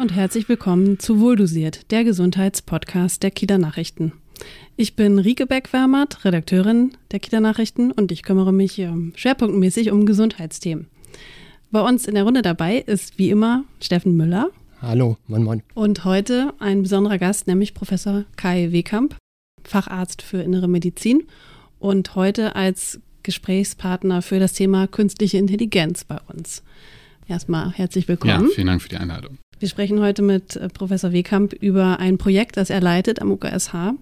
und herzlich willkommen zu Wohldosiert, der Gesundheitspodcast der Kieler Nachrichten. Ich bin Rike Beck-Wermert, Redakteurin der Kieler Nachrichten und ich kümmere mich ähm, schwerpunktmäßig um Gesundheitsthemen. Bei uns in der Runde dabei ist wie immer Steffen Müller. Hallo, moin moin. Und heute ein besonderer Gast, nämlich Professor Kai Wehkamp, Facharzt für Innere Medizin und heute als Gesprächspartner für das Thema künstliche Intelligenz bei uns. Erstmal herzlich willkommen. Ja, vielen Dank für die Einladung. Wir sprechen heute mit äh, Professor Wehkamp über ein Projekt, das er leitet am UKSH.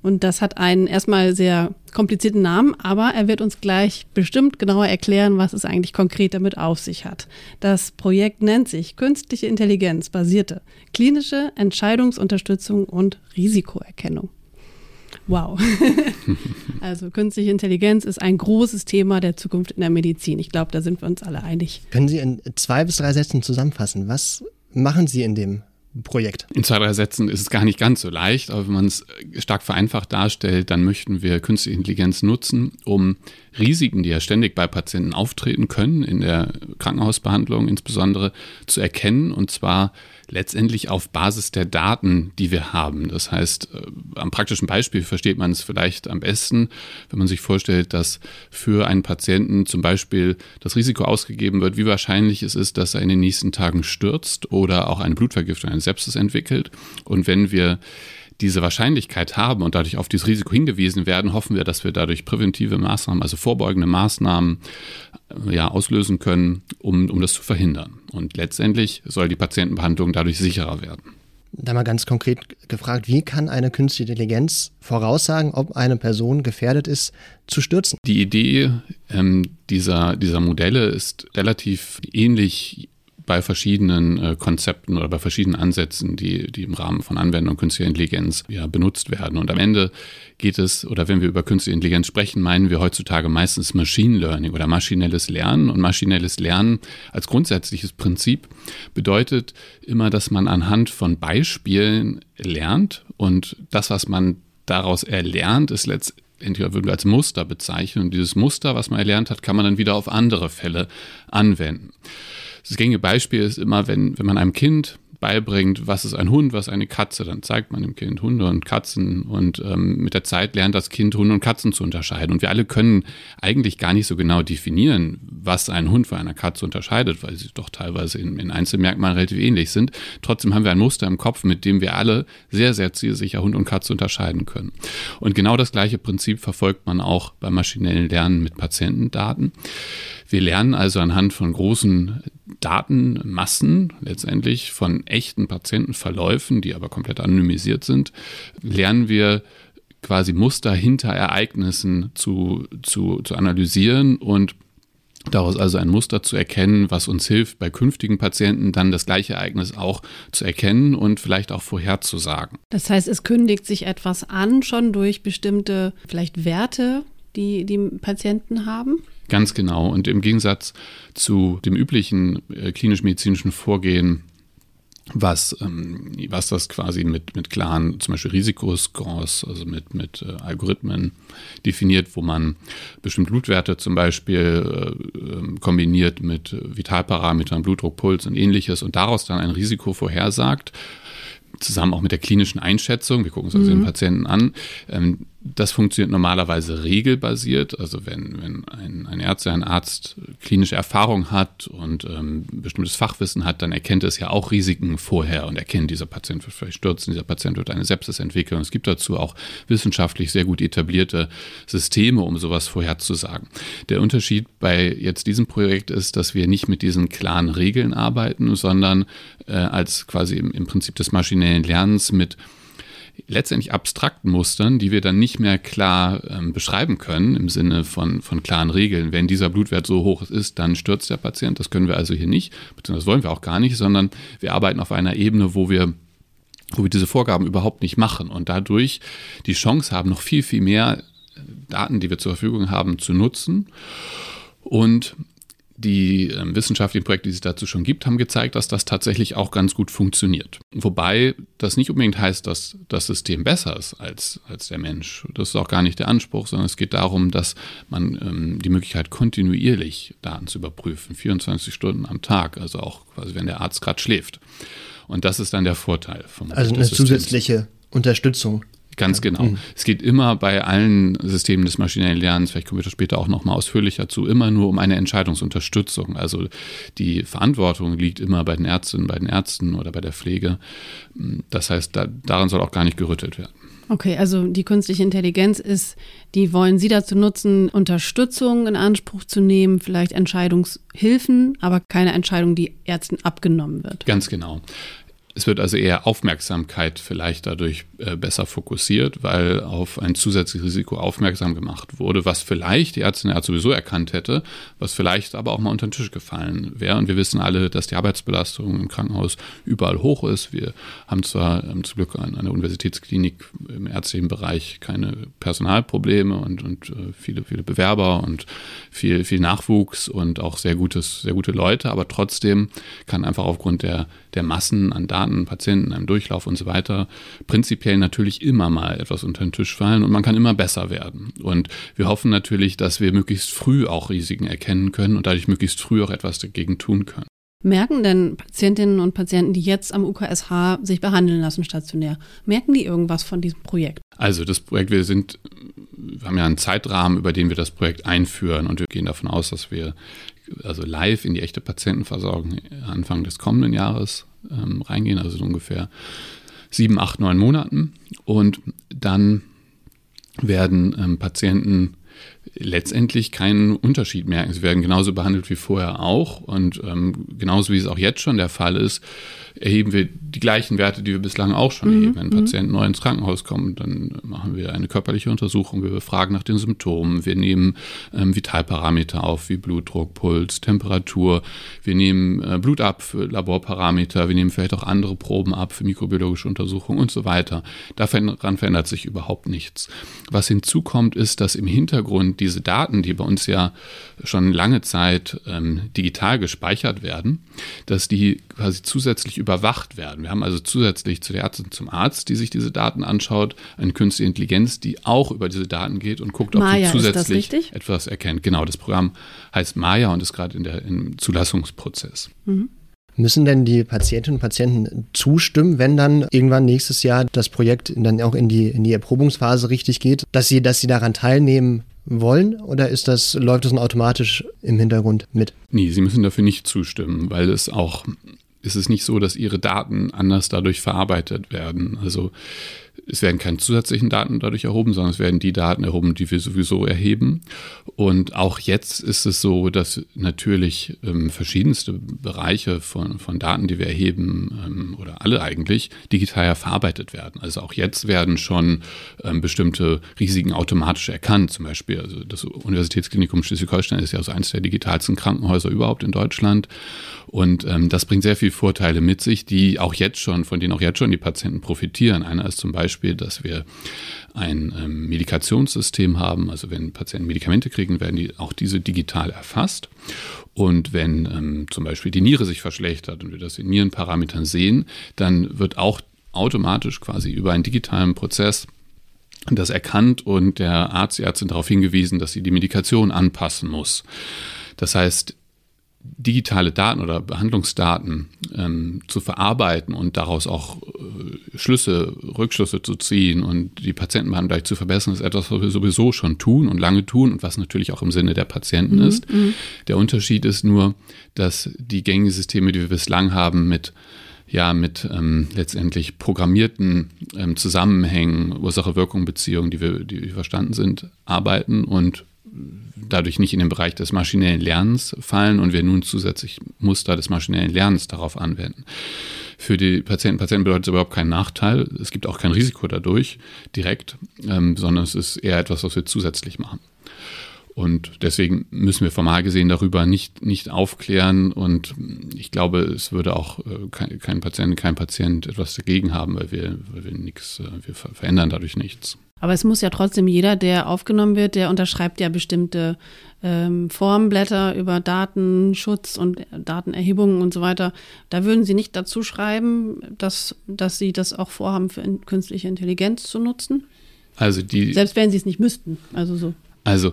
Und das hat einen erstmal sehr komplizierten Namen, aber er wird uns gleich bestimmt genauer erklären, was es eigentlich konkret damit auf sich hat. Das Projekt nennt sich Künstliche Intelligenz basierte klinische Entscheidungsunterstützung und Risikoerkennung. Wow. also künstliche Intelligenz ist ein großes Thema der Zukunft in der Medizin. Ich glaube, da sind wir uns alle einig. Können Sie in zwei bis drei Sätzen zusammenfassen? Was machen Sie in dem Projekt? In zwei, drei Sätzen ist es gar nicht ganz so leicht, aber wenn man es stark vereinfacht darstellt, dann möchten wir künstliche Intelligenz nutzen, um Risiken, die ja ständig bei Patienten auftreten können, in der Krankenhausbehandlung insbesondere, zu erkennen und zwar letztendlich auf Basis der Daten, die wir haben. Das heißt, äh, am praktischen Beispiel versteht man es vielleicht am besten, wenn man sich vorstellt, dass für einen Patienten zum Beispiel das Risiko ausgegeben wird, wie wahrscheinlich es ist, dass er in den nächsten Tagen stürzt oder auch eine Blutvergiftung, eine Sepsis entwickelt. Und wenn wir diese Wahrscheinlichkeit haben und dadurch auf dieses Risiko hingewiesen werden, hoffen wir, dass wir dadurch präventive Maßnahmen, also vorbeugende Maßnahmen äh, ja, auslösen können, um, um das zu verhindern. Und letztendlich soll die Patientenbehandlung dadurch sicherer werden. Da mal ganz konkret gefragt, wie kann eine künstliche Intelligenz voraussagen, ob eine Person gefährdet ist, zu stürzen? Die Idee ähm, dieser, dieser Modelle ist relativ ähnlich bei verschiedenen äh, Konzepten oder bei verschiedenen Ansätzen, die, die im Rahmen von Anwendung künstlicher Intelligenz ja, benutzt werden. Und am Ende geht es, oder wenn wir über künstliche Intelligenz sprechen, meinen wir heutzutage meistens Machine Learning oder maschinelles Lernen. Und maschinelles Lernen als grundsätzliches Prinzip bedeutet immer, dass man anhand von Beispielen lernt und das, was man daraus erlernt, ist letztendlich würden wir als Muster bezeichnen. Und dieses Muster, was man erlernt hat, kann man dann wieder auf andere Fälle anwenden. Das gängige Beispiel ist immer, wenn, wenn man einem Kind beibringt, was ist ein Hund, was eine Katze, dann zeigt man dem Kind Hunde und Katzen und ähm, mit der Zeit lernt das Kind Hunde und Katzen zu unterscheiden. Und wir alle können eigentlich gar nicht so genau definieren, was ein Hund von einer Katze unterscheidet, weil sie doch teilweise in, in Einzelmerkmalen relativ ähnlich sind. Trotzdem haben wir ein Muster im Kopf, mit dem wir alle sehr, sehr zielsicher Hund und Katze unterscheiden können. Und genau das gleiche Prinzip verfolgt man auch beim maschinellen Lernen mit Patientendaten. Wir lernen also anhand von großen Datenmassen letztendlich von echten Patientenverläufen, die aber komplett anonymisiert sind, lernen wir quasi Muster hinter Ereignissen zu, zu, zu analysieren und Daraus also ein Muster zu erkennen, was uns hilft, bei künftigen Patienten dann das gleiche Ereignis auch zu erkennen und vielleicht auch vorherzusagen. Das heißt, es kündigt sich etwas an, schon durch bestimmte vielleicht Werte, die die Patienten haben? Ganz genau. Und im Gegensatz zu dem üblichen äh, klinisch-medizinischen Vorgehen, was, ähm, was das quasi mit, mit klaren, zum Beispiel Risikoscores, also mit, mit äh, Algorithmen definiert, wo man bestimmte Blutwerte zum Beispiel äh, ähm, kombiniert mit Vitalparametern, Blutdruck, Puls und ähnliches und daraus dann ein Risiko vorhersagt, zusammen auch mit der klinischen Einschätzung, wir gucken uns also mhm. den Patienten an, ähm, das funktioniert normalerweise regelbasiert. Also wenn, wenn ein, ein Ärzte, ein Arzt klinische Erfahrung hat und ähm, bestimmtes Fachwissen hat, dann erkennt es ja auch Risiken vorher und erkennt, dieser Patient wird vielleicht stürzen, dieser Patient wird eine Sepsis entwickeln. Es gibt dazu auch wissenschaftlich sehr gut etablierte Systeme, um sowas vorherzusagen. Der Unterschied bei jetzt diesem Projekt ist, dass wir nicht mit diesen klaren Regeln arbeiten, sondern äh, als quasi im, im Prinzip des maschinellen Lernens mit letztendlich abstrakten Mustern, die wir dann nicht mehr klar ähm, beschreiben können im Sinne von, von klaren Regeln. Wenn dieser Blutwert so hoch ist, dann stürzt der Patient. Das können wir also hier nicht, beziehungsweise wollen wir auch gar nicht, sondern wir arbeiten auf einer Ebene, wo wir wo wir diese Vorgaben überhaupt nicht machen und dadurch die Chance haben, noch viel, viel mehr Daten, die wir zur Verfügung haben, zu nutzen und die äh, wissenschaftlichen Projekte, die es dazu schon gibt, haben gezeigt, dass das tatsächlich auch ganz gut funktioniert. Wobei das nicht unbedingt heißt, dass das System besser ist als, als der Mensch. Das ist auch gar nicht der Anspruch, sondern es geht darum, dass man ähm, die Möglichkeit kontinuierlich Daten zu überprüfen, 24 Stunden am Tag, also auch quasi, wenn der Arzt gerade schläft. Und das ist dann der Vorteil vom Also eine zusätzliche Unterstützung. Ganz genau. Mhm. Es geht immer bei allen Systemen des maschinellen Lernens, vielleicht kommen wir da später auch noch mal ausführlicher zu, immer nur um eine Entscheidungsunterstützung. Also die Verantwortung liegt immer bei den Ärztinnen, bei den Ärzten oder bei der Pflege. Das heißt, da, daran soll auch gar nicht gerüttelt werden. Okay, also die künstliche Intelligenz ist, die wollen Sie dazu nutzen, Unterstützung in Anspruch zu nehmen, vielleicht Entscheidungshilfen, aber keine Entscheidung, die Ärzten abgenommen wird. Ganz genau. Es wird also eher Aufmerksamkeit vielleicht dadurch äh, besser fokussiert, weil auf ein zusätzliches Risiko aufmerksam gemacht wurde, was vielleicht die Ärztin ja sowieso erkannt hätte, was vielleicht aber auch mal unter den Tisch gefallen wäre. Und wir wissen alle, dass die Arbeitsbelastung im Krankenhaus überall hoch ist. Wir haben zwar ähm, zum Glück an einer Universitätsklinik im ärztlichen Bereich keine Personalprobleme und, und äh, viele, viele Bewerber und viel, viel Nachwuchs und auch sehr gutes, sehr gute Leute, aber trotzdem kann einfach aufgrund der, der Massen an Daten Patienten, einem Durchlauf und so weiter, prinzipiell natürlich immer mal etwas unter den Tisch fallen und man kann immer besser werden. Und wir hoffen natürlich, dass wir möglichst früh auch Risiken erkennen können und dadurch möglichst früh auch etwas dagegen tun können. Merken denn Patientinnen und Patienten, die jetzt am UKSH sich behandeln lassen stationär, merken die irgendwas von diesem Projekt? Also das Projekt, wir sind, wir haben ja einen Zeitrahmen, über den wir das Projekt einführen und wir gehen davon aus, dass wir also live in die echte Patientenversorgung Anfang des kommenden Jahres ähm, reingehen, also so ungefähr sieben, acht, neun Monaten. Und dann werden ähm, Patienten letztendlich keinen Unterschied merken. Sie werden genauso behandelt wie vorher auch. Und ähm, genauso wie es auch jetzt schon der Fall ist, erheben wir die gleichen Werte, die wir bislang auch schon mhm. erheben. Wenn ein mhm. Patient neu ins Krankenhaus kommt, dann machen wir eine körperliche Untersuchung, wir befragen nach den Symptomen, wir nehmen ähm, Vitalparameter auf, wie Blutdruck, Puls, Temperatur, wir nehmen äh, Blut ab für Laborparameter, wir nehmen vielleicht auch andere Proben ab für mikrobiologische Untersuchungen und so weiter. Daran verändert sich überhaupt nichts. Was hinzukommt, ist, dass im Hintergrund diese Daten, die bei uns ja schon lange Zeit ähm, digital gespeichert werden, dass die quasi zusätzlich überwacht werden. Wir haben also zusätzlich zu der Ärztin zum Arzt, die sich diese Daten anschaut, eine künstliche Intelligenz, die auch über diese Daten geht und guckt, ob Maya, sie zusätzlich etwas erkennt. Genau, das Programm heißt Maya und ist gerade in der, im Zulassungsprozess. Mhm. Müssen denn die Patientinnen und Patienten zustimmen, wenn dann irgendwann nächstes Jahr das Projekt dann auch in die, in die Erprobungsphase richtig geht, dass sie, dass sie daran teilnehmen wollen oder ist das, läuft das automatisch im Hintergrund mit? Nee, sie müssen dafür nicht zustimmen, weil es auch ist nicht so, dass ihre Daten anders dadurch verarbeitet werden. Also es werden keine zusätzlichen Daten dadurch erhoben, sondern es werden die Daten erhoben, die wir sowieso erheben. Und auch jetzt ist es so, dass natürlich ähm, verschiedenste Bereiche von, von Daten, die wir erheben, ähm, oder alle eigentlich, digital verarbeitet werden. Also auch jetzt werden schon ähm, bestimmte Risiken automatisch erkannt. Zum Beispiel, also das Universitätsklinikum Schleswig-Holstein ist ja so eines der digitalsten Krankenhäuser überhaupt in Deutschland. Und ähm, das bringt sehr viele Vorteile mit sich, die auch jetzt schon, von denen auch jetzt schon die Patienten profitieren. Einer ist zum Beispiel, dass wir ein ähm, Medikationssystem haben. Also wenn Patienten Medikamente kriegen, werden die auch diese digital erfasst. Und wenn ähm, zum Beispiel die Niere sich verschlechtert und wir das in Nierenparametern sehen, dann wird auch automatisch quasi über einen digitalen Prozess das erkannt und der Arzt, die Ärztin darauf hingewiesen, dass sie die Medikation anpassen muss. Das heißt, digitale Daten oder Behandlungsdaten ähm, zu verarbeiten und daraus auch äh, Schlüsse, Rückschlüsse zu ziehen und die Patientenbehandlung gleich zu verbessern, ist etwas, was wir sowieso schon tun und lange tun und was natürlich auch im Sinne der Patienten mhm, ist. Mhm. Der Unterschied ist nur, dass die gängigen Systeme, die wir bislang haben, mit ja, mit ähm, letztendlich programmierten ähm, Zusammenhängen, Ursache-Wirkung-Beziehungen, die wir, die wir verstanden sind, arbeiten und dadurch nicht in den Bereich des maschinellen Lernens fallen und wir nun zusätzlich Muster des maschinellen Lernens darauf anwenden. Für die Patienten, Patienten bedeutet es überhaupt keinen Nachteil. Es gibt auch kein Risiko dadurch direkt, ähm, sondern es ist eher etwas, was wir zusätzlich machen. Und deswegen müssen wir formal gesehen darüber nicht, nicht aufklären. Und ich glaube, es würde auch äh, kein, kein Patient, kein Patient etwas dagegen haben, weil wir, weil wir nichts, äh, wir verändern dadurch nichts. Aber es muss ja trotzdem jeder, der aufgenommen wird, der unterschreibt ja bestimmte ähm, Formblätter über Datenschutz und Datenerhebungen und so weiter. Da würden Sie nicht dazu schreiben, dass, dass Sie das auch vorhaben, für künstliche Intelligenz zu nutzen? Also die. Selbst wenn Sie es nicht müssten. Also so. Also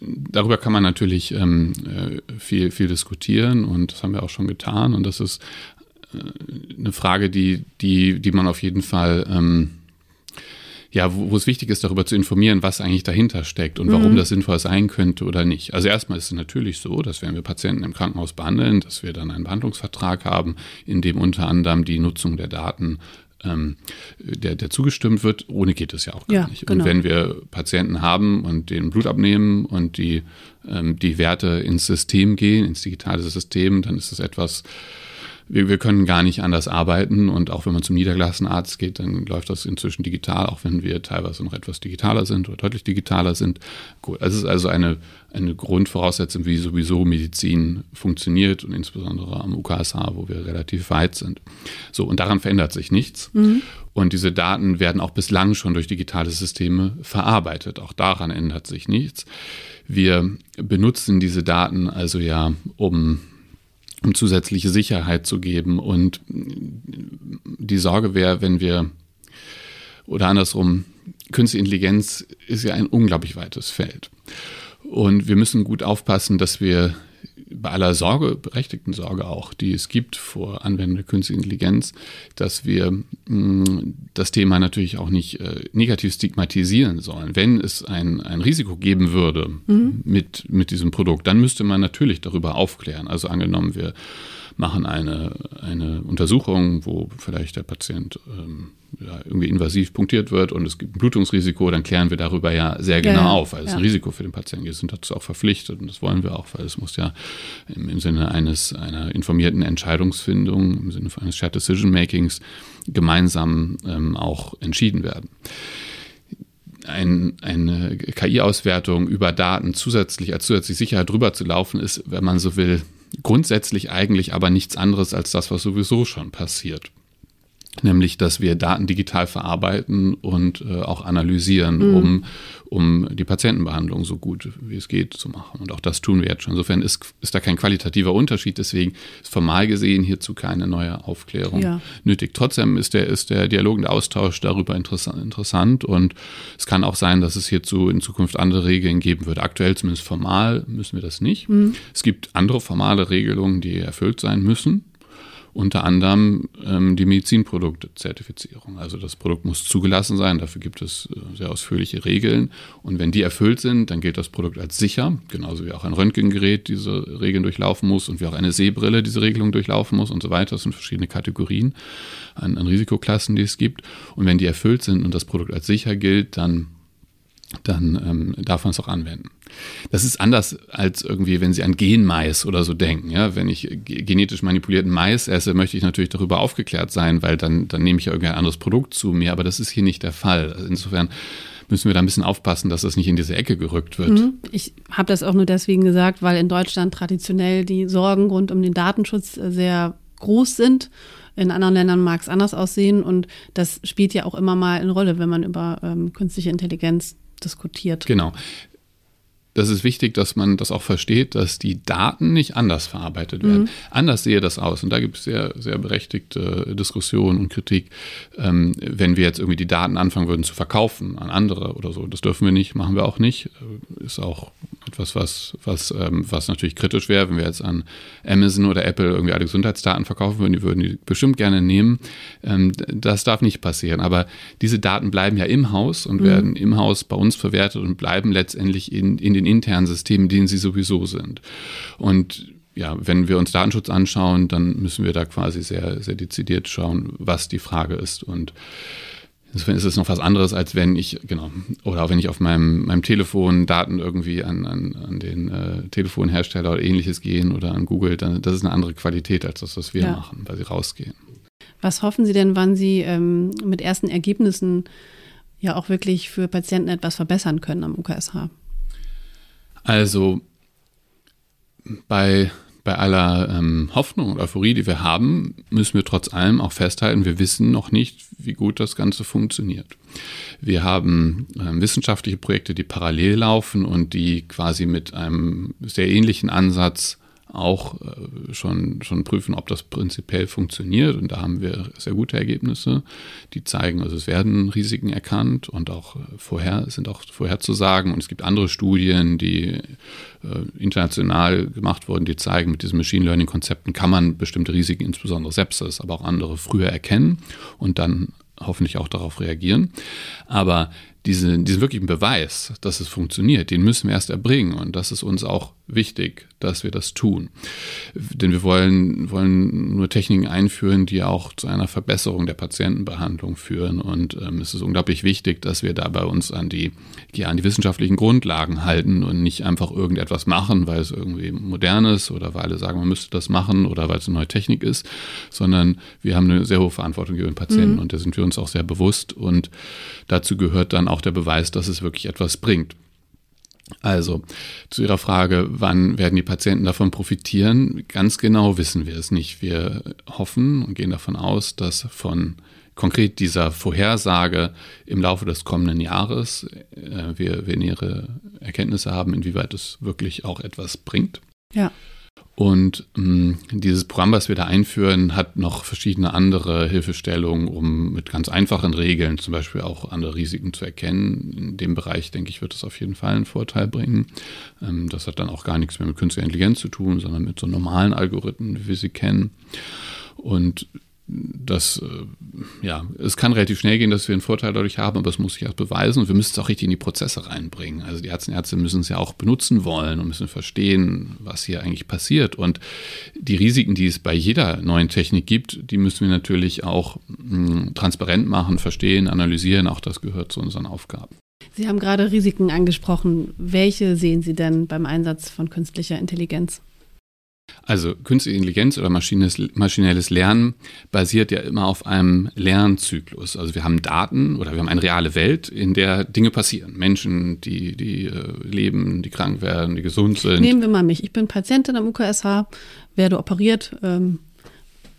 darüber kann man natürlich ähm, äh, viel, viel diskutieren und das haben wir auch schon getan. Und das ist äh, eine Frage, die, die, die man auf jeden Fall, ähm, ja, wo, wo, es wichtig ist, darüber zu informieren, was eigentlich dahinter steckt und warum mhm. das sinnvoll sein könnte oder nicht. Also erstmal ist es natürlich so, dass wenn wir Patienten im Krankenhaus behandeln, dass wir dann einen Behandlungsvertrag haben, in dem unter anderem die Nutzung der Daten ähm, der, der zugestimmt wird. Ohne geht es ja auch gar ja, nicht. Genau. Und wenn wir Patienten haben und den Blut abnehmen und die, ähm, die Werte ins System gehen, ins digitale System, dann ist das etwas, wir, wir können gar nicht anders arbeiten und auch wenn man zum niedergelassenen Arzt geht, dann läuft das inzwischen digital, auch wenn wir teilweise noch etwas digitaler sind oder deutlich digitaler sind. Gut, es ist also eine, eine Grundvoraussetzung, wie sowieso Medizin funktioniert und insbesondere am UKSH, wo wir relativ weit sind. So, und daran verändert sich nichts. Mhm. Und diese Daten werden auch bislang schon durch digitale Systeme verarbeitet. Auch daran ändert sich nichts. Wir benutzen diese Daten also ja, um um zusätzliche Sicherheit zu geben. Und die Sorge wäre, wenn wir, oder andersrum, Künstliche Intelligenz ist ja ein unglaublich weites Feld. Und wir müssen gut aufpassen, dass wir bei aller Sorge, berechtigten Sorge auch, die es gibt vor Anwendung der künstlichen Intelligenz, dass wir mh, mm, das Thema natürlich auch nicht äh, negativ stigmatisieren sollen. Wenn es ein, ein Risiko geben würde mhm. mit, mit diesem Produkt, dann müsste man natürlich darüber aufklären. Also angenommen, wir machen eine, eine Untersuchung, wo vielleicht der Patient ähm, ja, irgendwie invasiv punktiert wird und es gibt ein Blutungsrisiko, dann klären wir darüber ja sehr genau ja, auf, weil es ja. ein Risiko für den Patienten ist. Wir sind dazu auch verpflichtet und das wollen wir auch, weil es muss ja im, im Sinne eines einer informierten Entscheidungsfindung, im Sinne eines Shared Decision Makings gemeinsam ähm, auch entschieden werden. Ein, eine KI-Auswertung über Daten zusätzlich als zusätzliche Sicherheit drüber zu laufen, ist, wenn man so will, grundsätzlich eigentlich aber nichts anderes als das, was sowieso schon passiert. Nämlich, dass wir Daten digital verarbeiten und äh, auch analysieren, mhm. um, um die Patientenbehandlung so gut wie es geht zu machen. Und auch das tun wir jetzt schon. Insofern ist, ist da kein qualitativer Unterschied. Deswegen ist formal gesehen hierzu keine neue Aufklärung ja. nötig. Trotzdem ist der, ist der Dialog und der Austausch darüber interessant, interessant. Und es kann auch sein, dass es hierzu in Zukunft andere Regeln geben wird. Aktuell zumindest formal müssen wir das nicht. Mhm. Es gibt andere formale Regelungen, die erfüllt sein müssen unter anderem ähm, die Medizinproduktzertifizierung. Also das Produkt muss zugelassen sein, dafür gibt es äh, sehr ausführliche Regeln. Und wenn die erfüllt sind, dann gilt das Produkt als sicher, genauso wie auch ein Röntgengerät diese Regeln durchlaufen muss und wie auch eine Sehbrille diese Regelung durchlaufen muss und so weiter. Das sind verschiedene Kategorien an, an Risikoklassen, die es gibt. Und wenn die erfüllt sind und das Produkt als sicher gilt, dann dann ähm, darf man es auch anwenden. Das ist anders als irgendwie, wenn Sie an Genmais oder so denken. Ja? Wenn ich genetisch manipulierten Mais esse, möchte ich natürlich darüber aufgeklärt sein, weil dann, dann nehme ich ja irgendein anderes Produkt zu mir, aber das ist hier nicht der Fall. Also insofern müssen wir da ein bisschen aufpassen, dass das nicht in diese Ecke gerückt wird. Mhm. Ich habe das auch nur deswegen gesagt, weil in Deutschland traditionell die Sorgen rund um den Datenschutz äh, sehr groß sind. In anderen Ländern mag es anders aussehen und das spielt ja auch immer mal eine Rolle, wenn man über ähm, künstliche Intelligenz diskutiert. Genau. Das ist wichtig, dass man das auch versteht, dass die Daten nicht anders verarbeitet werden. Mhm. Anders sehe das aus. Und da gibt es sehr, sehr berechtigte Diskussionen und Kritik, ähm, wenn wir jetzt irgendwie die Daten anfangen würden zu verkaufen an andere oder so. Das dürfen wir nicht, machen wir auch nicht. Ist auch etwas, was, was, ähm, was natürlich kritisch wäre, wenn wir jetzt an Amazon oder Apple irgendwie alle Gesundheitsdaten verkaufen würden, die würden die bestimmt gerne nehmen. Ähm, das darf nicht passieren. Aber diese Daten bleiben ja im Haus und mhm. werden im Haus bei uns verwertet und bleiben letztendlich in, in den internen Systemen, denen sie sowieso sind. Und ja, wenn wir uns Datenschutz anschauen, dann müssen wir da quasi sehr, sehr dezidiert schauen, was die Frage ist. Und Insofern ist es noch was anderes, als wenn ich, genau, oder auch wenn ich auf meinem, meinem Telefon Daten irgendwie an, an, an den äh, Telefonhersteller oder ähnliches gehen oder an Google, dann das ist eine andere Qualität als das, was wir ja. machen, weil sie rausgehen. Was hoffen Sie denn, wann Sie ähm, mit ersten Ergebnissen ja auch wirklich für Patienten etwas verbessern können am UKSH? Also bei bei aller ähm, Hoffnung und Euphorie, die wir haben, müssen wir trotz allem auch festhalten, wir wissen noch nicht, wie gut das Ganze funktioniert. Wir haben äh, wissenschaftliche Projekte, die parallel laufen und die quasi mit einem sehr ähnlichen Ansatz auch äh, schon, schon prüfen, ob das prinzipiell funktioniert. Und da haben wir sehr gute Ergebnisse, die zeigen, also es werden Risiken erkannt und auch äh, vorher sind auch vorherzusagen. Und es gibt andere Studien, die äh, international gemacht wurden, die zeigen, mit diesen Machine Learning Konzepten kann man bestimmte Risiken, insbesondere Sepsis, aber auch andere früher erkennen und dann hoffentlich auch darauf reagieren. Aber diese, diesen wirklichen Beweis, dass es funktioniert, den müssen wir erst erbringen. Und das ist uns auch wichtig, dass wir das tun. Denn wir wollen, wollen nur Techniken einführen, die auch zu einer Verbesserung der Patientenbehandlung führen. Und ähm, es ist unglaublich wichtig, dass wir dabei uns an die, ja, an die wissenschaftlichen Grundlagen halten und nicht einfach irgendetwas machen, weil es irgendwie modern ist oder weil alle sagen, man müsste das machen oder weil es eine neue Technik ist, sondern wir haben eine sehr hohe Verantwortung gegenüber den Patienten mhm. und da sind wir uns auch sehr bewusst. Und dazu gehört dann auch auch der Beweis, dass es wirklich etwas bringt. Also zu Ihrer Frage, wann werden die Patienten davon profitieren? Ganz genau wissen wir es nicht. Wir hoffen und gehen davon aus, dass von konkret dieser Vorhersage im Laufe des kommenden Jahres äh, wir, wir nähere Erkenntnisse haben, inwieweit es wirklich auch etwas bringt. Ja. Und mh, mm, dieses Programm, was wir da einführen, hat noch verschiedene andere Hilfestellungen, um mit ganz einfachen Regeln zum Beispiel auch andere Risiken zu erkennen. In dem Bereich, denke ich, wird es auf jeden Fall einen Vorteil bringen. Ähm, das hat dann auch gar nichts mehr mit künstlicher Intelligenz zu tun, sondern mit so normalen Algorithmen, wie wir sie kennen. Und das, äh, ja, es kann relativ schnell gehen, dass wir einen Vorteil dadurch haben, aber es muss sich erst beweisen und wir müssen es auch richtig in die Prozesse reinbringen. Also die Ärzte und Ärzte müssen es ja auch benutzen wollen und müssen verstehen, was hier eigentlich passiert. Und die Risiken, die es bei jeder neuen Technik gibt, die müssen wir natürlich auch mh, hm, transparent machen, verstehen, analysieren. Auch das gehört zu unseren Aufgaben. Sie haben gerade Risiken angesprochen. Welche sehen Sie denn beim Einsatz von künstlicher Intelligenz? Also künstliche Intelligenz oder maschinelles Lernen basiert ja immer auf einem Lernzyklus. Also wir haben Daten oder wir haben eine reale Welt, in der Dinge passieren. Menschen, die, die äh, leben, die krank werden, die gesund sind. Nehmen wir mal mich. Ich bin Patientin am UKSH, werde operiert ähm,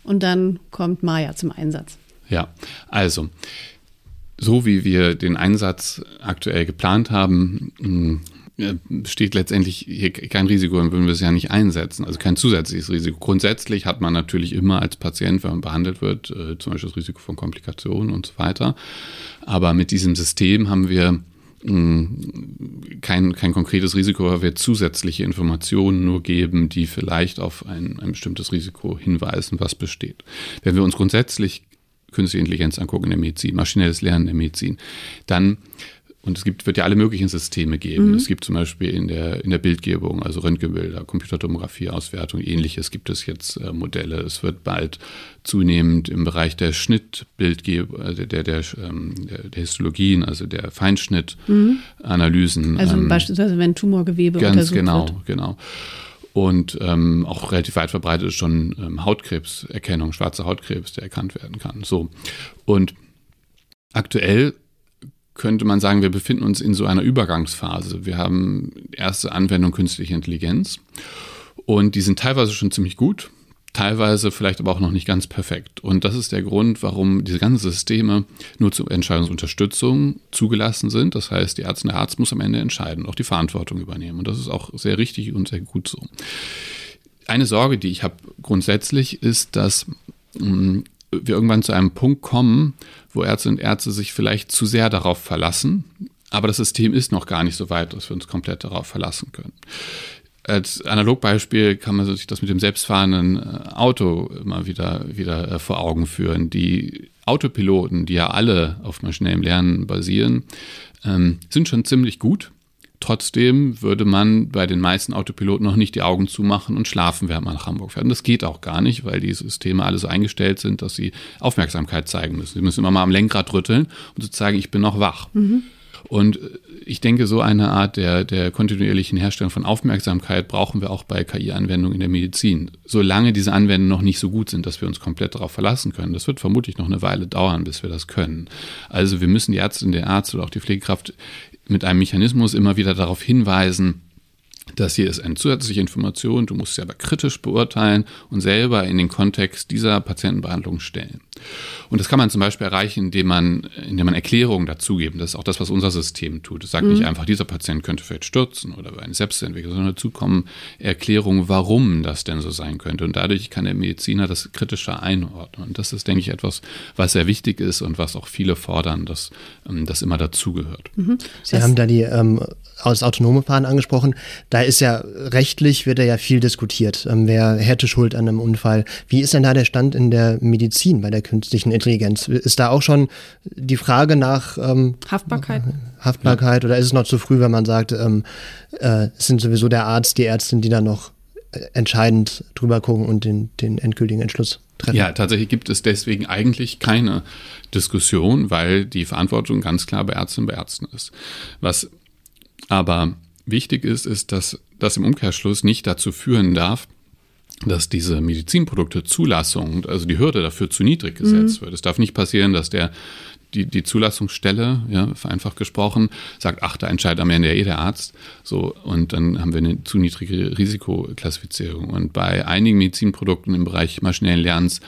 und dann kommt Maya zum Einsatz. Ja, also so wie wir den Einsatz aktuell geplant haben, besteht letztendlich hier kein Risiko, dann würden wir es ja nicht einsetzen. Also kein zusätzliches Risiko. Grundsätzlich hat man natürlich immer als Patient, wenn man behandelt wird, äh, zum Beispiel das Risiko von Komplikationen und so weiter. Aber mit diesem System haben wir mm, kein, kein konkretes Risiko, weil wir zusätzliche Informationen nur geben, die vielleicht auf ein, ein bestimmtes Risiko hinweisen, was besteht. Wenn wir uns grundsätzlich künstliche Intelligenz angucken in der Medizin, maschinelles Lernen in der Medizin, dann und es gibt, wird ja alle möglichen Systeme geben. Mhm. Es gibt zum Beispiel in der, in der Bildgebung, also Röntgenbilder, Computertomographie, Auswertung, ähnliches gibt es jetzt äh, Modelle. Es wird bald zunehmend im Bereich der Schnittbildgebung, also der, der, ähm, der, der, Histologien, also der Feinschnittanalysen. Mhm. Also ähm, beispielsweise, wenn Tumorgewebe ganz untersucht genau, wird. Genau, genau. Und ähm, auch relativ weit verbreitet ist schon ähm, Hautkrebserkennung, schwarzer Hautkrebs, der erkannt werden kann. So. Und aktuell könnte man sagen, wir befinden uns in so einer Übergangsphase. Wir haben erste Anwendung künstliche Intelligenz und die sind teilweise schon ziemlich gut, teilweise vielleicht aber auch noch nicht ganz perfekt. Und das ist der Grund, warum diese ganzen Systeme nur zur Entscheidungsunterstützung zugelassen sind. Das heißt, die Ärztin, der Arzt muss am Ende entscheiden und auch die Verantwortung übernehmen. Und das ist auch sehr richtig und sehr gut so. Eine Sorge, die ich habe grundsätzlich, ist, dass mm, wir irgendwann zu einem Punkt kommen, wo Ärzte und Ärzte sich vielleicht zu sehr darauf verlassen. Aber das System ist noch gar nicht so weit, dass wir uns komplett darauf verlassen können. Als Analogbeispiel kann man sich das mit dem selbstfahrenden äh, Auto immer wieder, wieder äh, vor Augen führen. Die Autopiloten, die ja alle auf maschinellem Lernen basieren, ähm, sind schon ziemlich gut. Trotzdem würde man bei den meisten Autopiloten noch nicht die Augen zumachen und schlafen, während man nach Hamburg fährt. Und das geht auch gar nicht, weil die Systeme alle so eingestellt sind, dass sie Aufmerksamkeit zeigen müssen. Sie müssen immer mal am Lenkrad rütteln, um zu zeigen, ich bin noch wach. Mhm. Und ich denke, so eine Art der, der kontinuierlichen Herstellung von Aufmerksamkeit brauchen wir auch bei KI-Anwendungen in der Medizin. Solange diese Anwendungen noch nicht so gut sind, dass wir uns komplett darauf verlassen können. Das wird vermutlich noch eine Weile dauern, bis wir das können. Also wir müssen die Ärztin, der Arzt oder auch die Pflegekraft mit einem Mechanismus immer wieder darauf hinweisen, Das hier ist eine zusätzliche Information, du musst sie aber kritisch beurteilen und selber in den Kontext dieser Patientenbehandlung stellen. Und das kann man zum Beispiel erreichen, indem man, indem man Erklärungen dazugeben. Das ist auch das, was unser System tut. Es sagt mhm. nicht einfach, dieser Patient könnte vielleicht stürzen oder eine Selbstentwicklung, sondern dazu kommen Erklärungen, warum das denn so sein könnte. Und dadurch kann der Mediziner das kritischer einordnen. Und das ist, denke ich, etwas, was sehr wichtig ist und was auch viele fordern, dass ähm, das immer dazugehört. Mhm. Sie das haben da die ähm, aus autonome Fahren angesprochen. Da ist ja rechtlich, wird da ja viel diskutiert. Ähm, wer hätte Schuld an einem Unfall? Wie ist denn da der Stand in der Medizin bei der künstlichen Intelligenz? Ist da auch schon die Frage nach ähm, Haftbarkeit? Haftbarkeit ja. oder ist es noch zu früh, wenn man sagt, ähm, äh, es sind sowieso der Arzt, die Ärztin, die da noch äh, entscheidend drüber gucken und den, den endgültigen Entschluss treffen? Ja, tatsächlich gibt es deswegen eigentlich keine Diskussion, weil die Verantwortung ganz klar bei Ärztinnen und bei Ärzten ist. Was aber wichtig ist, ist, dass das im Umkehrschluss nicht dazu führen darf, dass diese Medizinprodukte Zulassung, also die Hürde dafür zu niedrig gesetzt mhm. wird. Es darf nicht passieren, dass der die, die Zulassungsstelle, ja, vereinfacht gesprochen, sagt, ach, da entscheidet am Ende ja eh der Arzt. So, und dann haben wir eine zu niedrige Risikoklassifizierung. Und bei einigen Medizinprodukten im Bereich maschinellen Lernens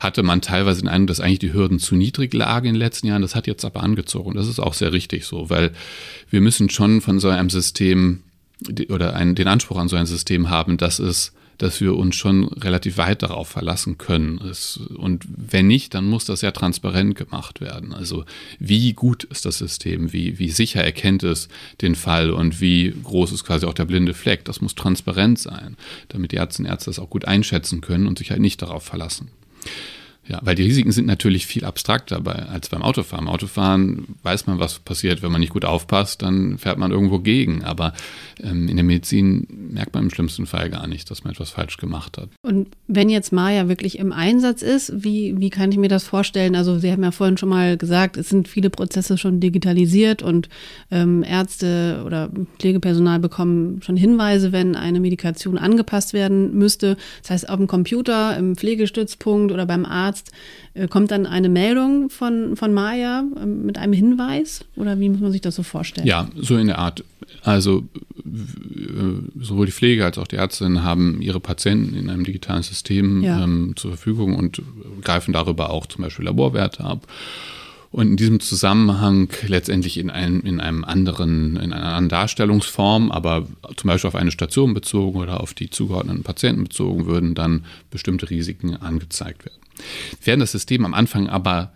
hatte man teilweise den Eindruck, dass eigentlich die Hürden zu niedrig lagen in den letzten Jahren. Das hat jetzt aber angezogen. Das ist auch sehr richtig so, weil wir müssen schon von so einem System oder einen, den Anspruch an so ein System haben, dass es dass wir uns schon relativ weit darauf verlassen können. Es, und wenn nicht, dann muss das ja transparent gemacht werden. Also wie gut ist das System, wie, wie sicher erkennt es den Fall und wie groß ist quasi auch der blinde Fleck. Das muss transparent sein, damit die Ärzte und Ärzte das auch gut einschätzen können und sich halt nicht darauf verlassen. Ja, weil die Risiken sind natürlich viel abstrakter bei, als beim Autofahren. Beim Autofahren weiß man, was passiert. Wenn man nicht gut aufpasst, dann fährt man irgendwo gegen. Aber ähm, in der Medizin merkt man im schlimmsten Fall gar nicht, dass man etwas falsch gemacht hat. Und wenn jetzt Maya wirklich im Einsatz ist, wie, wie kann ich mir das vorstellen? Also Sie haben ja vorhin schon mal gesagt, es sind viele Prozesse schon digitalisiert und ähm, Ärzte oder Pflegepersonal bekommen schon Hinweise, wenn eine Medikation angepasst werden müsste. Das heißt, auf dem Computer, im Pflegestützpunkt oder beim Arzt Arzt, äh, kommt dann eine Meldung von, von Maya ähm, mit einem Hinweis? Oder wie muss man sich das so vorstellen? Ja, so in der Art. Also äh, sowohl die Pflege als auch die Ärztinnen haben ihre Patienten in einem digitalen System ja. ähm, zur Verfügung und greifen darüber auch zum Beispiel Laborwerte ab. Und in diesem Zusammenhang letztendlich in einem, in einem anderen, in einer anderen Darstellungsform, aber zum Beispiel auf eine Station bezogen oder auf die zugeordneten Patienten bezogen, würden dann bestimmte Risiken angezeigt werden. Wir werden das System am Anfang aber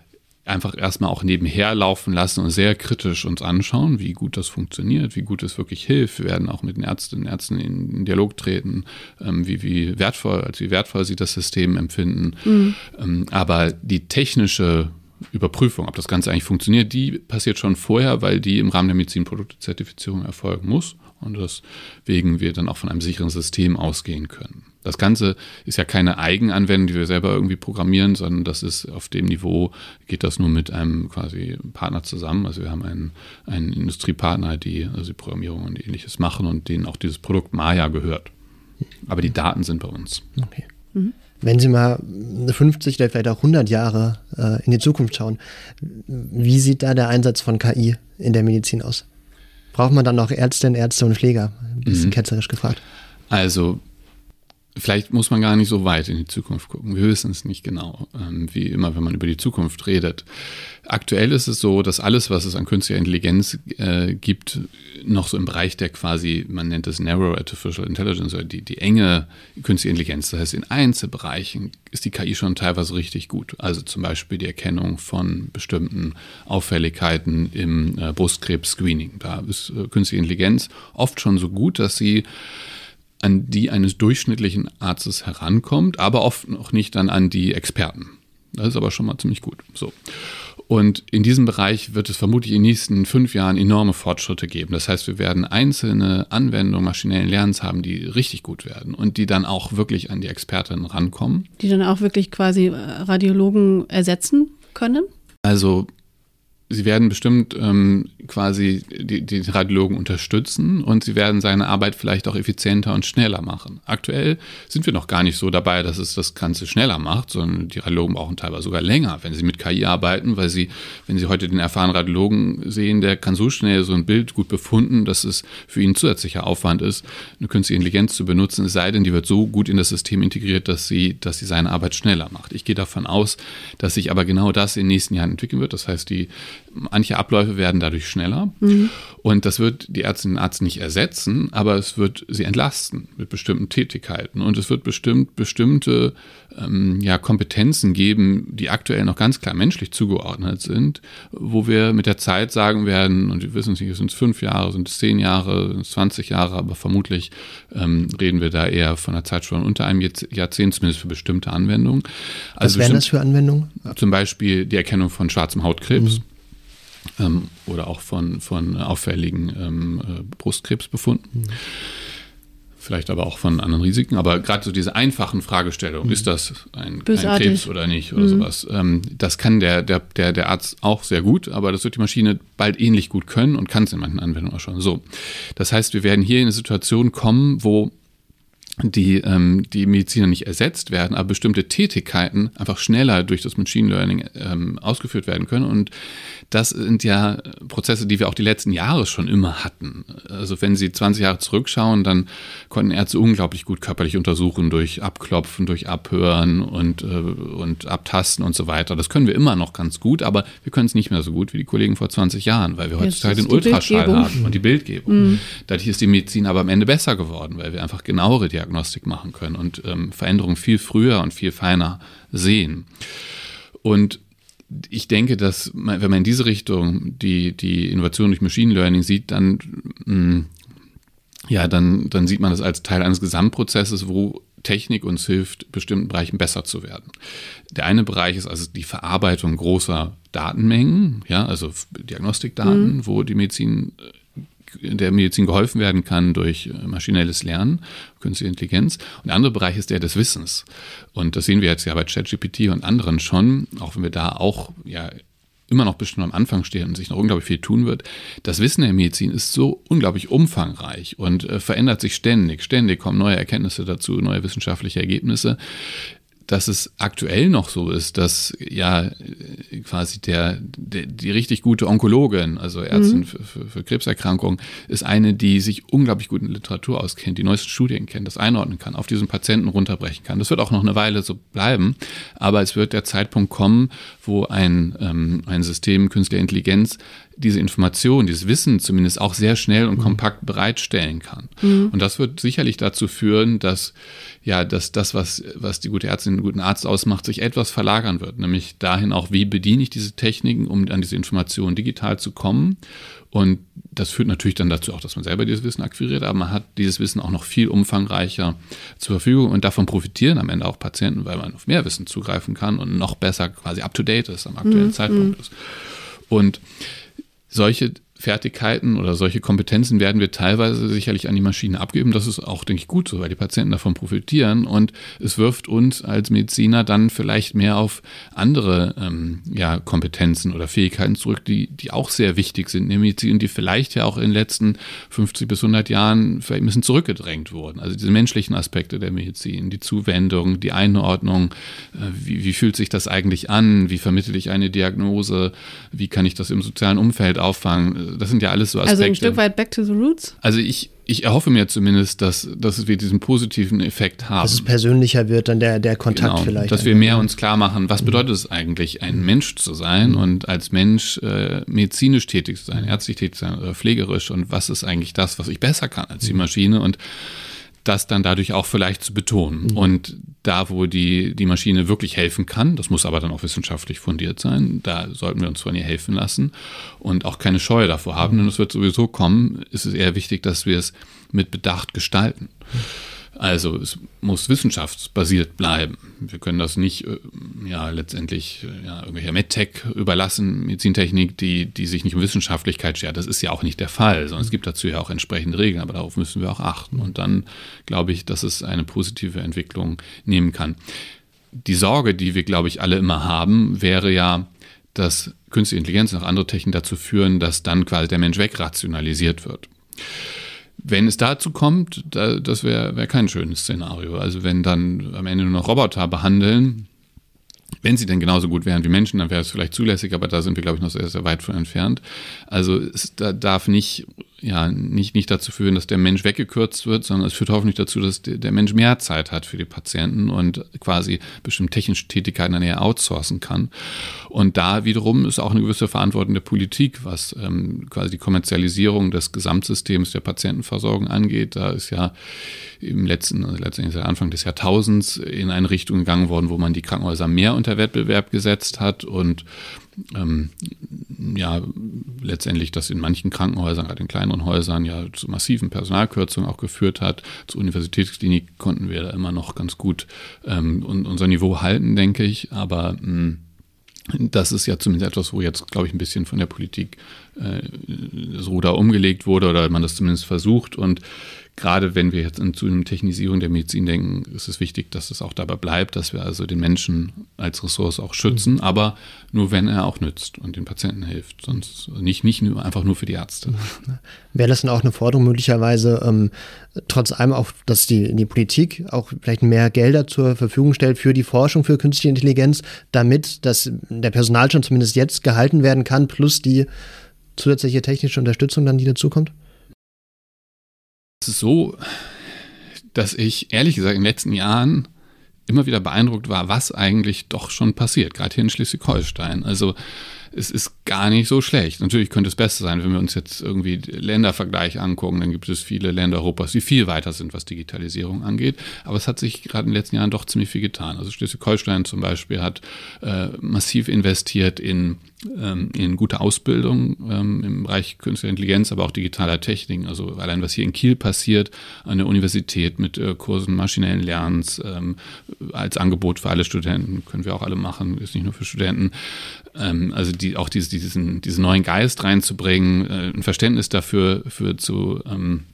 einfach erstmal auch nebenher laufen lassen und sehr kritisch uns anschauen, wie gut das funktioniert, wie gut es wirklich hilft. Wir werden auch mit den Ärztinnen und Ärzten in Dialog treten, ähm, wie, wie wertvoll, als wie wertvoll sie das System empfinden. Mhm. Ähm, aber die technische Überprüfung, ob das Ganze eigentlich funktioniert, die passiert schon vorher, weil die im Rahmen der Medizinproduktzertifizierung erfolgen muss und deswegen wir dann auch von einem sicheren System ausgehen können. Das Ganze ist ja keine Eigenanwendung, die wir selber irgendwie programmieren, sondern das ist auf dem Niveau, geht das nur mit einem quasi Partner zusammen. Also wir haben einen, einen Industriepartner, die also die Programmierung und ähnliches machen und denen auch dieses Produkt Maya gehört. Aber die Daten sind bei uns. Okay. Mhm. Wenn Sie mal 50 oder vielleicht auch 100 Jahre äh, in die Zukunft schauen, wie sieht da der Einsatz von KI in der Medizin aus? Braucht man dann noch Ärztinnen, Ärzte und Pfleger? Ein bisschen mhm. ketzerisch gefragt. Also Vielleicht muss man gar nicht so weit in die Zukunft gucken. Wir wissen es nicht genau, ähm, wie immer, wenn man über die Zukunft redet. Aktuell ist es so, dass alles, was es an künstlicher Intelligenz äh, gibt, noch so im Bereich der quasi, man nennt es Narrow Artificial Intelligence oder die, die enge künstliche Intelligenz. Das heißt, in Einzelbereichen ist die KI schon teilweise richtig gut. Also zum Beispiel die Erkennung von bestimmten Auffälligkeiten im äh, Brustkrebs-Screening. Da ist äh, künstliche Intelligenz oft schon so gut, dass sie an die eines durchschnittlichen Arztes herankommt, aber oft noch nicht dann an die Experten. Das ist aber schon mal ziemlich gut. So. Und in diesem Bereich wird es vermutlich in den nächsten fünf Jahren enorme Fortschritte geben. Das heißt, wir werden einzelne Anwendungen maschinellen Lernens haben, die richtig gut werden und die dann auch wirklich an die Expertinnen rankommen. Die dann auch wirklich quasi äh, Radiologen ersetzen können? Also Sie werden bestimmt ähm, quasi die, die Radiologen unterstützen und sie werden seine Arbeit vielleicht auch effizienter und schneller machen. Aktuell sind wir noch gar nicht so dabei, dass es das Ganze schneller macht, sondern die Radiologen brauchen teilweise sogar länger, wenn sie mit KI arbeiten, weil sie, wenn sie heute den erfahrenen Radiologen sehen, der kann so schnell so ein Bild gut befunden, dass es für ihn zusätzlicher Aufwand ist, eine künstliche Intelligenz zu benutzen, es sei denn, die wird so gut in das System integriert, dass sie, dass sie seine Arbeit schneller macht. Ich gehe davon aus, dass sich aber genau das in den nächsten Jahren entwickeln wird. Das heißt, die manche Abläufe werden dadurch schneller. Mhm. Und das wird die Ärztinnen und Arzt nicht ersetzen, aber es wird sie entlasten mit bestimmten Tätigkeiten. Und es wird bestimmt bestimmte ähm, ja, Kompetenzen geben, die aktuell noch ganz klar menschlich zugeordnet sind, wo wir mit der Zeit sagen werden, und wir wissen es nicht, sind es fünf Jahre, sind es zehn Jahre, sind es 20 Jahre, aber vermutlich ähm, reden wir da eher von einer Zeitspanne unter einem Jahrzehnt, zumindest für bestimmte Anwendungen. Also Was wären das für Anwendungen? Zum Beispiel die Erkennung von schwarzem Hautkrebs. Mhm ähm, oder auch von, von auffälligen ähm, äh, Brustkrebsbefunden. Mhm. Vielleicht aber auch von anderen Risiken. Aber gerade so diese einfachen Fragestellungen, mhm. ist das ein, ein, Krebs oder nicht oder mhm. sowas, ähm, das kann der, der, der, der Arzt auch sehr gut, aber das wird die Maschine bald ähnlich gut können und kann es in manchen Anwendungen auch schon. So. Das heißt, wir werden hier in eine Situation kommen, wo die, ähm, die Mediziner nicht ersetzt werden, aber bestimmte Tätigkeiten einfach schneller durch das Machine Learning ähm, ausgeführt werden können. Und das sind ja Prozesse, die wir auch die letzten Jahre schon immer hatten. Also wenn Sie 20 Jahre zurückschauen, dann konnten Ärzte unglaublich gut körperlich untersuchen durch Abklopfen, durch Abhören und, äh, und Abtasten und so weiter. Das können wir immer noch ganz gut, aber wir können es nicht mehr so gut wie die Kollegen vor 20 Jahren, weil wir heutzutage den Ultraschall haben und die Bildgebung. Mhm. Dadurch ist die Medizin aber am Ende besser geworden, weil wir einfach genauere Diagnosen Diagnostik machen können und ähm, Veränderungen viel früher und viel feiner sehen. Und ich denke, dass man, wenn man in diese Richtung die, die Innovation durch Machine Learning sieht, dann, mh, mm, ja, dann, dann sieht man das als Teil eines Gesamtprozesses, wo Technik uns hilft, bestimmten Bereichen besser zu werden. Der eine Bereich ist also die Verarbeitung großer Datenmengen, ja, also Diagnostikdaten, mhm. wo die Medizin äh, der Medizin geholfen werden kann durch äh, maschinelles Lernen, künstliche Intelligenz. Und der andere Bereich ist der des Wissens. Und das sehen wir jetzt ja bei ChatGPT und anderen schon, auch wenn wir da auch ja immer noch bestimmt am Anfang stehen und sich noch unglaublich viel tun wird. Das Wissen der Medizin ist so unglaublich umfangreich und äh, verändert sich ständig. Ständig kommen neue Erkenntnisse dazu, neue wissenschaftliche Ergebnisse dass es aktuell noch so ist, dass ja quasi der, der die richtig gute Onkologin, also Ärztin mhm. für, für, für, Krebserkrankungen, ist eine, die sich unglaublich gut in Literatur auskennt, die neuesten Studien kennt, das einordnen kann, auf diesen Patienten runterbrechen kann. Das wird auch noch eine Weile so bleiben, aber es wird der Zeitpunkt kommen, wo ein, ähm, ein System künstlicher Intelligenz diese Information, dieses Wissen zumindest auch sehr schnell und mhm. kompakt bereitstellen kann. Mhm. Und das wird sicherlich dazu führen, dass ja, dass das, was, was die gute Ärztin, den guten Arzt ausmacht, sich etwas verlagern wird. Nämlich dahin auch, wie bediene ich diese Techniken, um an diese Informationen digital zu kommen. Und das führt natürlich dann dazu auch, dass man selber dieses Wissen akquiriert, aber man hat dieses Wissen auch noch viel umfangreicher zur Verfügung und davon profitieren am Ende auch Patienten, weil man auf mehr Wissen zugreifen kann und noch besser quasi up to date ist am aktuellen mhm. Zeitpunkt ist. Und solche Fertigkeiten oder solche Kompetenzen werden wir teilweise sicherlich an die Maschine abgeben. Das ist auch, denke ich, gut so, weil die Patienten davon profitieren. Und es wirft uns als Mediziner dann vielleicht mehr auf andere ähm, ja, Kompetenzen oder Fähigkeiten zurück, die, die auch sehr wichtig sind in der Medizin, die vielleicht ja auch in den letzten 50 bis 100 Jahren vielleicht ein bisschen zurückgedrängt wurden. Also diese menschlichen Aspekte der Medizin, die Zuwendung, die Einordnung, äh, wie, wie fühlt sich das eigentlich an, wie vermittle ich eine Diagnose, wie kann ich das im sozialen Umfeld auffangen das sind ja alles so Aspekte. Also ein Stück weit back to the roots? Also ich, ich erhoffe mir zumindest, dass, dass wir diesen positiven Effekt haben. Dass es persönlicher wird, dann der, der Kontakt genau, vielleicht. Dass wir mehr uns klar machen, was mhm. bedeutet es eigentlich, ein Mensch zu sein mhm. und als Mensch äh, medizinisch tätig zu sein, ärztlich tätig zu sein oder pflegerisch und was ist eigentlich das, was ich besser kann als die mhm. Maschine und das dann dadurch auch vielleicht zu betonen. Mhm. Und da, wo die, die Maschine wirklich helfen kann, das muss aber dann auch wissenschaftlich fundiert sein, da sollten wir uns von ihr helfen lassen und auch keine Scheu davor haben, denn es wird sowieso kommen, ist es eher wichtig, dass wir es mit Bedacht gestalten. Mhm. Also es muss wissenschaftsbasiert bleiben. Wir können das nicht äh, ja letztendlich äh, ja, irgendwelcher MedTech überlassen, Medizintechnik, die, die sich nicht um Wissenschaftlichkeit schert. Das ist ja auch nicht der Fall, sondern es gibt dazu ja auch entsprechende Regeln, aber darauf müssen wir auch achten. Und dann glaube ich, dass es eine positive Entwicklung nehmen kann. Die Sorge, die wir, glaube ich, alle immer haben, wäre ja, dass künstliche Intelligenz und auch andere Techniken dazu führen, dass dann quasi der Mensch wegrationalisiert wird. Wenn es dazu kommt, da, das wäre wär kein schönes Szenario. Also wenn dann am Ende nur noch Roboter behandeln, wenn sie denn genauso gut wären wie Menschen, dann wäre es vielleicht zulässig, aber da sind wir, glaube ich, noch sehr, sehr weit von entfernt. Also es da darf nicht ja nicht, nicht dazu führen, dass der Mensch weggekürzt wird, sondern es führt hoffentlich dazu, dass der Mensch mehr Zeit hat für die Patienten und quasi bestimmte technische Tätigkeiten dann eher outsourcen kann. Und da wiederum ist auch eine gewisse Verantwortung der Politik, was ähm, quasi die Kommerzialisierung des Gesamtsystems der Patientenversorgung angeht. Da ist ja im letzten, also letztendlich seit Anfang des Jahrtausends in eine Richtung gegangen worden, wo man die Krankenhäuser mehr unter Wettbewerb gesetzt hat und ähm, ja, letztendlich das in manchen Krankenhäusern, gerade in kleineren Häusern, ja zu massiven Personalkürzungen auch geführt hat. Zur Universitätsklinik konnten wir da immer noch ganz gut ähm, unser Niveau halten, denke ich. Aber mh, hm, das ist ja zumindest etwas, wo jetzt, glaube ich, ein bisschen von der Politik das Ruder umgelegt wurde oder man das zumindest versucht. Und gerade wenn wir jetzt zu einer Technisierung der Medizin denken, ist es wichtig, dass es auch dabei bleibt, dass wir also den Menschen als Ressource auch schützen, mhm. aber nur wenn er auch nützt und den Patienten hilft. Sonst nicht, nicht nur, einfach nur für die Ärzte. Wäre das dann auch eine Forderung möglicherweise, ähm, trotz allem auch, dass die, die Politik auch vielleicht mehr Gelder zur Verfügung stellt für die Forschung für künstliche Intelligenz, damit dass der Personalstand zumindest jetzt gehalten werden kann, plus die zusätzliche technische Unterstützung dann, die dazukommt? Es ist so, dass ich ehrlich gesagt in den letzten Jahren immer wieder beeindruckt war, was eigentlich doch schon passiert, gerade hier in Schleswig-Holstein. Also es ist gar nicht so schlecht. Natürlich könnte es besser sein, wenn wir uns jetzt irgendwie Ländervergleich angucken, dann gibt es viele Länder Europas, die viel weiter sind, was Digitalisierung angeht. Aber es hat sich gerade in den letzten Jahren doch ziemlich viel getan. Also Schleswig-Holstein zum Beispiel hat äh, massiv investiert in in gute Ausbildung ähm, im Bereich künstlicher Intelligenz, aber auch digitaler Techniken. Also allein was hier in Kiel passiert, an der Universität mit äh, Kursen maschinellen Lernens ähm, als Angebot für alle Studenten, können wir auch alle machen, ist nicht nur für Studenten. Ähm, also die, auch dieses, diesen, diesen neuen Geist reinzubringen, äh, ein Verständnis dafür für zu ähm,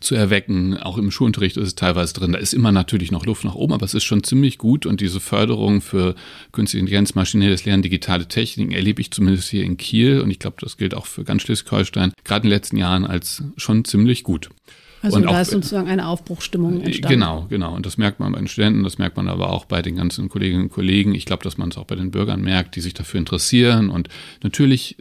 zu erwecken. Auch im Schulunterricht ist es teilweise drin. Da ist immer natürlich noch Luft nach oben, aber es ist schon ziemlich gut. Und diese Förderung für künstliche Intelligenz, maschinelles Lernen, digitale Techniken erlebe ich zumindest hier in Kiel. Und ich glaube, das gilt auch für ganz Schleswig-Holstein, gerade in den letzten Jahren als schon ziemlich gut. Also und da auch, ist sozusagen eine Aufbruchstimmung äh, entstanden. Genau, genau. Und das merkt man bei den Studenten, das merkt man aber auch bei den ganzen Kolleginnen und Kollegen. Ich glaube, dass man es auch bei den Bürgern merkt, die sich dafür interessieren und natürlich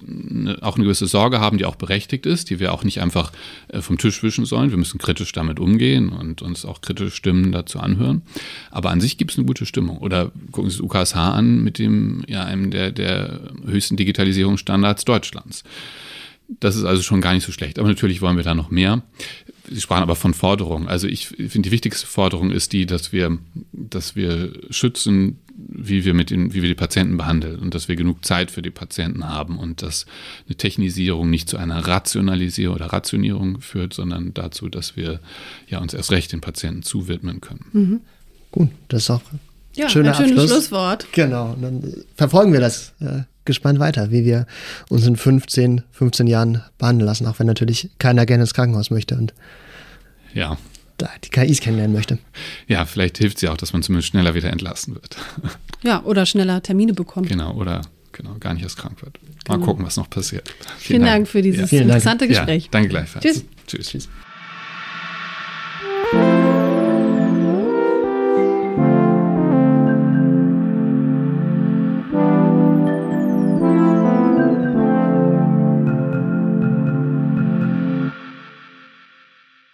auch eine gewisse Sorge haben, die auch berechtigt ist, die wir auch nicht einfach äh, vom Tisch wischen sollen. Wir müssen kritisch damit umgehen und uns auch kritische Stimmen dazu anhören. Aber an sich gibt es eine gute Stimmung. Oder gucken Sie das UKSH an mit dem, ja, einem der, der höchsten Digitalisierungsstandards Deutschlands. Das ist also schon gar nicht so schlecht. Aber natürlich wollen wir da noch mehr. Sie sprachen aber von Forderungen. Also ich finde, die wichtigste Forderung ist die, dass wir, dass wir schützen, wie wir mit den, wie wir die Patienten behandeln und dass wir genug Zeit für die Patienten haben und dass eine Technisierung nicht zu einer Rationalisierung oder Rationierung führt, sondern dazu, dass wir ja uns erst recht den Patienten zuwidmen können. Mhm. Gut, das ist auch ja, schöner ein schönes Abschluss. Schlusswort. Genau, und dann verfolgen wir das äh, gespannt weiter, wie wir uns in 15, 15 Jahren behandeln lassen, auch wenn natürlich keiner gerne ins Krankenhaus möchte und ja. da die KIs kennenlernen möchte. Ja, vielleicht hilft sie auch, dass man zumindest schneller wieder entlassen wird. Ja, oder schneller Termine bekommt. Genau, oder genau, gar nicht erst krank wird. Mal genau. gucken, was noch passiert. Vielen, Vielen Dank. Dank. für dieses ja. interessante Dank. Gespräch. Ja, danke gleichfalls. Tschüss. Tschüss. Tschüss.